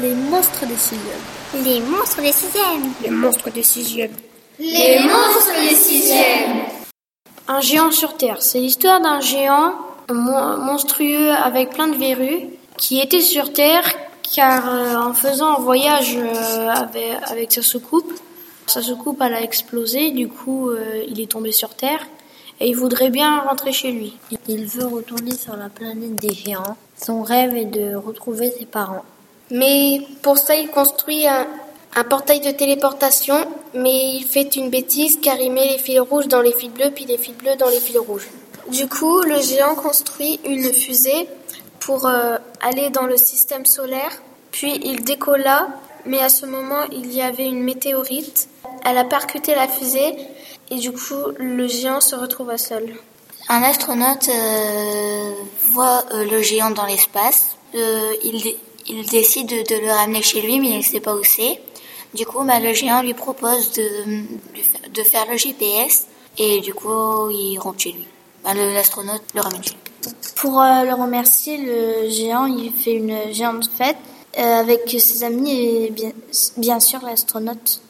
Les monstres des sixièmes. Les monstres des sixièmes. Les monstres des sixièmes. Les monstres des sixièmes. Un géant sur Terre. C'est l'histoire d'un géant monstrueux avec plein de verrues qui était sur Terre car euh, en faisant un voyage euh, avec, avec, sa soucoupe, sa soucoupe elle a explosé, du coup euh, il est tombé sur Terre et il voudrait bien rentrer chez lui. Il veut retourner sur la planète des géants. Son rêve est de retrouver ses parents. Mais pour ça, il construit un, un, portail de téléportation, mais il fait une bêtise car il met les fils rouges dans les fils bleus, puis les fils bleus dans les fils rouges. Du coup, le géant construit une fusée pour euh, aller dans le système solaire, puis il décolla, mais à ce moment, il y avait une météorite. Elle a percuté la fusée et du coup, le géant se retrouva seul. Un astronaute euh, voit euh, le géant dans l'espace. il il décide de, de, le ramener chez lui, mais il ne sait pas où c'est. Du coup, bah, le géant lui propose de, de faire le GPS et du coup, il rentre chez lui. Bah, L'astronaute le ramène chez lui. Pour euh, le remercier, le géant, il fait une géante fête euh, avec ses amis et bien, bien sûr l'astronaute.